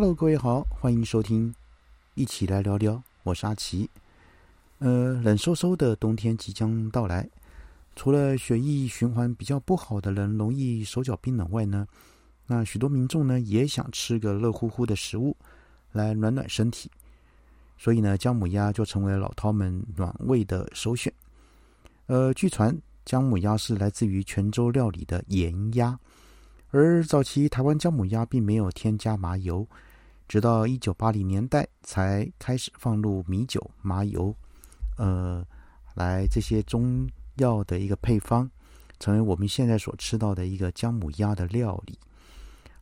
Hello，各位好，欢迎收听，一起来聊聊。我是阿奇。呃，冷飕飕的冬天即将到来，除了血液循环比较不好的人容易手脚冰冷外呢，那许多民众呢也想吃个热乎乎的食物来暖暖身体，所以呢，姜母鸭就成为老饕们暖胃的首选。呃，据传姜母鸭是来自于泉州料理的盐鸭。而早期台湾姜母鸭并没有添加麻油，直到一九八零年代才开始放入米酒、麻油，呃，来这些中药的一个配方，成为我们现在所吃到的一个姜母鸭的料理。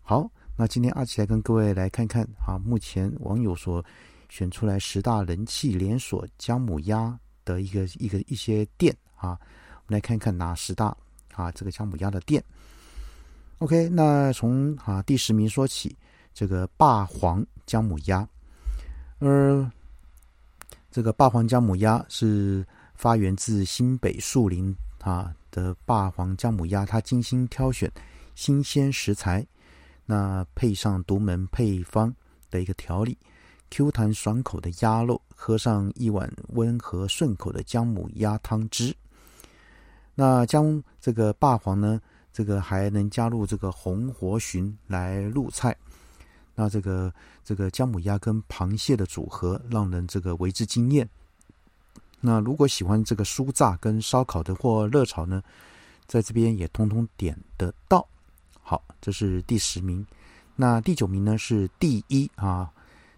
好，那今天阿奇来跟各位来看看啊，目前网友所选出来十大人气连锁姜母鸭的一个一个一些店啊，我们来看看哪十大啊这个姜母鸭的店。OK，那从啊第十名说起，这个霸皇姜母鸭，呃，这个霸皇姜母鸭是发源自新北树林啊的霸皇姜母鸭，它精心挑选新鲜食材，那配上独门配方的一个调理，Q 弹爽口的鸭肉，喝上一碗温和顺口的姜母鸭汤汁，那将这个霸皇呢。这个还能加入这个红活鲟来入菜，那这个这个姜母鸭跟螃蟹的组合让人这个为之惊艳。那如果喜欢这个酥炸跟烧烤的或热炒呢，在这边也通通点得到。好，这是第十名。那第九名呢是第一啊，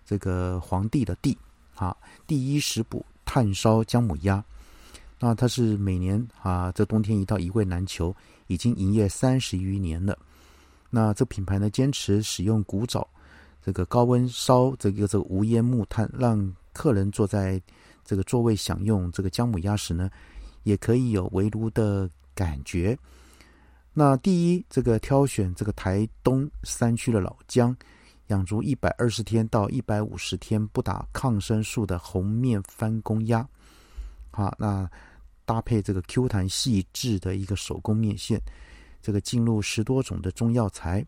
这个皇帝的帝啊，第一食补炭烧姜母鸭。那它是每年啊，这冬天一到一味难求。已经营业三十余年了。那这品牌呢，坚持使用古早这个高温烧这个这个无烟木炭，让客人坐在这个座位享用这个姜母鸭时呢，也可以有围炉的感觉。那第一，这个挑选这个台东山区的老姜，养足一百二十天到一百五十天不打抗生素的红面翻公鸭。好，那。搭配这个 Q 弹细致的一个手工面线，这个进入十多种的中药材，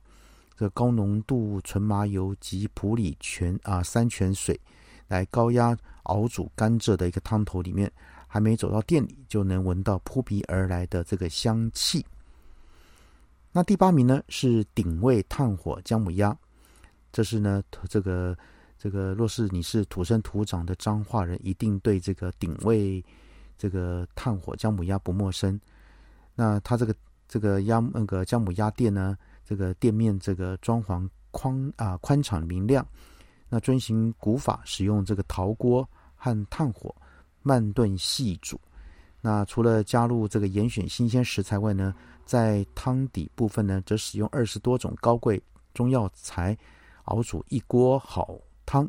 这高浓度纯麻油及普洱泉啊山泉水来高压熬煮甘蔗的一个汤头里面，还没走到店里就能闻到扑鼻而来的这个香气。那第八名呢是鼎味炭火姜母鸭，这是呢这个这个若是你是土生土长的彰化人，一定对这个鼎味。这个炭火姜母鸭不陌生，那他这个这个鸭那个姜母鸭店呢，这个店面这个装潢宽啊宽敞明亮，那遵循古法，使用这个陶锅和炭火慢炖细煮。那除了加入这个严选新鲜食材外呢，在汤底部分呢，则使用二十多种高贵中药材熬煮一锅好汤，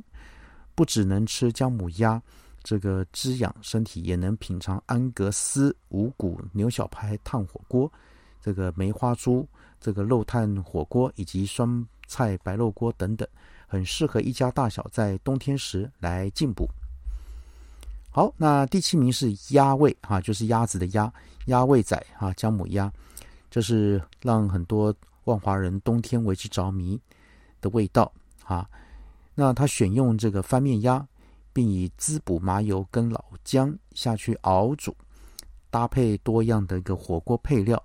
不只能吃姜母鸭。这个滋养身体，也能品尝安格斯五谷牛小排炭火锅，这个梅花猪这个肉炭火锅，以及酸菜白肉锅等等，很适合一家大小在冬天时来进补。好，那第七名是鸭味哈，就是鸭子的鸭，鸭味仔哈，姜母鸭，这是让很多万华人冬天为之着迷的味道哈。那他选用这个翻面鸭。并以滋补麻油跟老姜下去熬煮，搭配多样的一个火锅配料。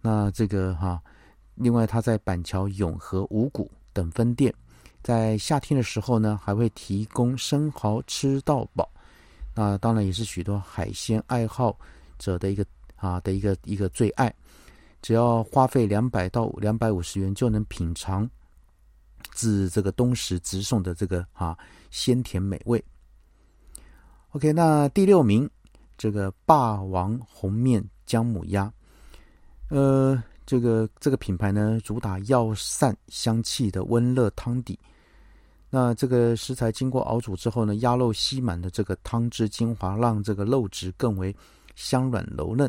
那这个哈，另外他在板桥永和五谷等分店，在夏天的时候呢，还会提供生蚝吃到饱。那当然也是许多海鲜爱好者的一个啊的一个一个最爱。只要花费两百到两百五十元，就能品尝自这个东石直送的这个啊。鲜甜美味。OK，那第六名，这个霸王红面姜母鸭，呃，这个这个品牌呢，主打药膳香气的温热汤底。那这个食材经过熬煮之后呢，鸭肉吸满的这个汤汁精华，让这个肉质更为香软柔嫩。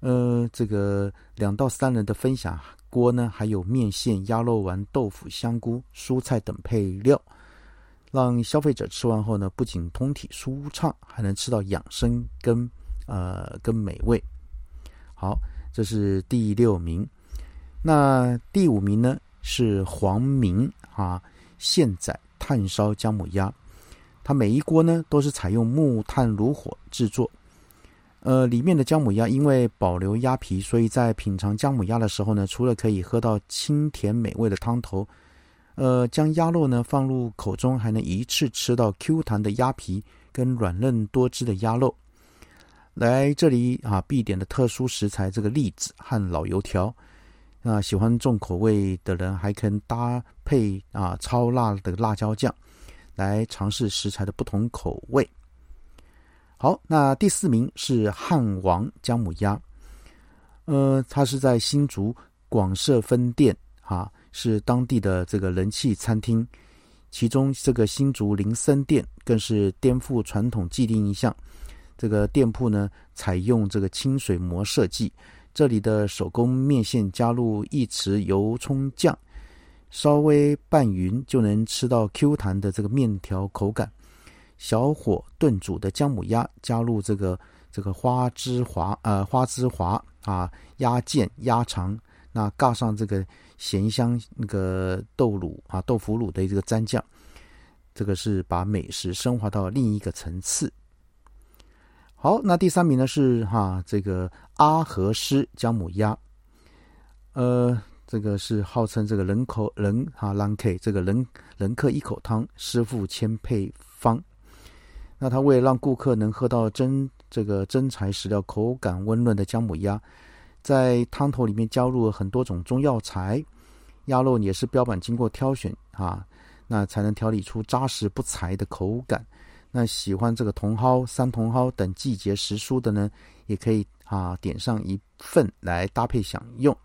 呃，这个两到三人的分享锅呢，还有面线、鸭肉丸、豆腐、香菇、蔬菜等配料。让消费者吃完后呢，不仅通体舒畅，还能吃到养生跟呃跟美味。好，这是第六名。那第五名呢是黄明啊现宰炭烧姜母鸭。它每一锅呢都是采用木炭炉火制作。呃，里面的姜母鸭因为保留鸭皮，所以在品尝姜母鸭的时候呢，除了可以喝到清甜美味的汤头，呃，将鸭肉呢放入口中，还能一次吃到 Q 弹的鸭皮跟软嫩多汁的鸭肉。来这里啊，必点的特殊食材这个栗子和老油条。那喜欢重口味的人还可以搭配啊超辣的辣椒酱，来尝试食材的不同口味。好，那第四名是汉王姜母鸭，呃，它是在新竹广设分店，哈，是当地的这个人气餐厅。其中这个新竹林森店更是颠覆传统既定印象。这个店铺呢，采用这个清水模设计，这里的手工面线加入一匙油葱酱，稍微拌匀就能吃到 Q 弹的这个面条口感。小火炖煮的姜母鸭，加入这个这个花枝滑呃花枝滑啊鸭腱鸭肠，那尬上这个咸香那个豆乳啊豆腐乳的这个蘸酱，这个是把美食升华到另一个层次。好，那第三名呢是哈这个阿和师姜母鸭，呃，这个是号称这个人口人哈 l K 这个人人客一口汤，师傅千配方。那他为了让顾客能喝到真这个真材实料、口感温润的姜母鸭，在汤头里面加入了很多种中药材，鸭肉也是标本经过挑选啊，那才能调理出扎实不柴的口感。那喜欢这个茼蒿、山茼蒿等季节时蔬的呢，也可以啊点上一份来搭配享用。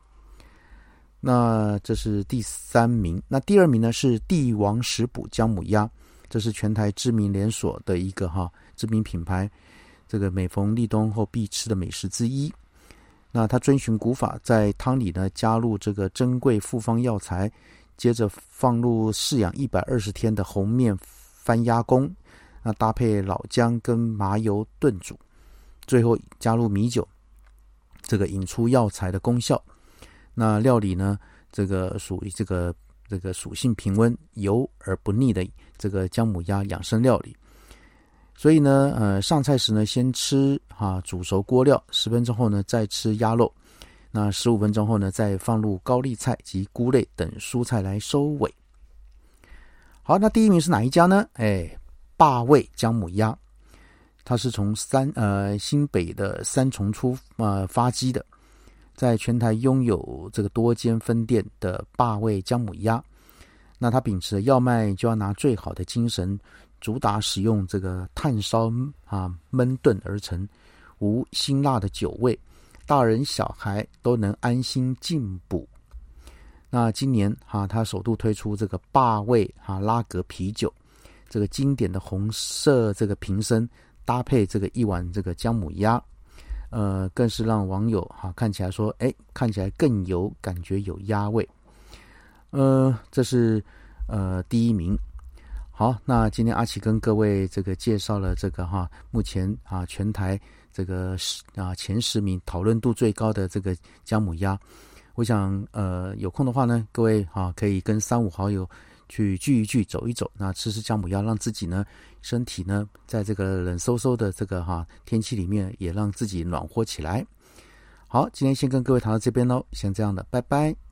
那这是第三名，那第二名呢是帝王食补姜母鸭。这是全台知名连锁的一个哈知名品牌，这个每逢立冬后必吃的美食之一。那它遵循古法，在汤里呢加入这个珍贵复方药材，接着放入饲养一百二十天的红面番鸭公，那搭配老姜跟麻油炖煮，最后加入米酒，这个引出药材的功效。那料理呢，这个属于这个。这个属性平温、油而不腻的这个姜母鸭养生料理，所以呢，呃，上菜时呢，先吃哈煮熟锅料，十分钟后呢，再吃鸭肉，那十五分钟后呢，再放入高丽菜及菇类等蔬菜来收尾。好，那第一名是哪一家呢？哎，霸味姜母鸭，它是从三呃新北的三重出呃发迹的。在全台拥有这个多间分店的霸味姜母鸭，那它秉持要卖就要拿最好的精神，主打使用这个炭烧啊焖炖而成，无辛辣的酒味，大人小孩都能安心进补。那今年哈，它首度推出这个霸味哈拉格啤酒，这个经典的红色这个瓶身，搭配这个一碗这个姜母鸭。呃，更是让网友哈看起来说，哎，看起来更有感觉，有鸭味。呃，这是呃第一名。好，那今天阿奇跟各位这个介绍了这个哈，目前啊全台这个十啊前十名讨论度最高的这个姜母鸭。我想呃有空的话呢，各位啊可以跟三五好友。去聚一聚，走一走，那吃吃姜母鸭，让自己呢身体呢在这个冷飕飕的这个哈天气里面，也让自己暖和起来。好，今天先跟各位谈到这边喽，先这样的，拜拜。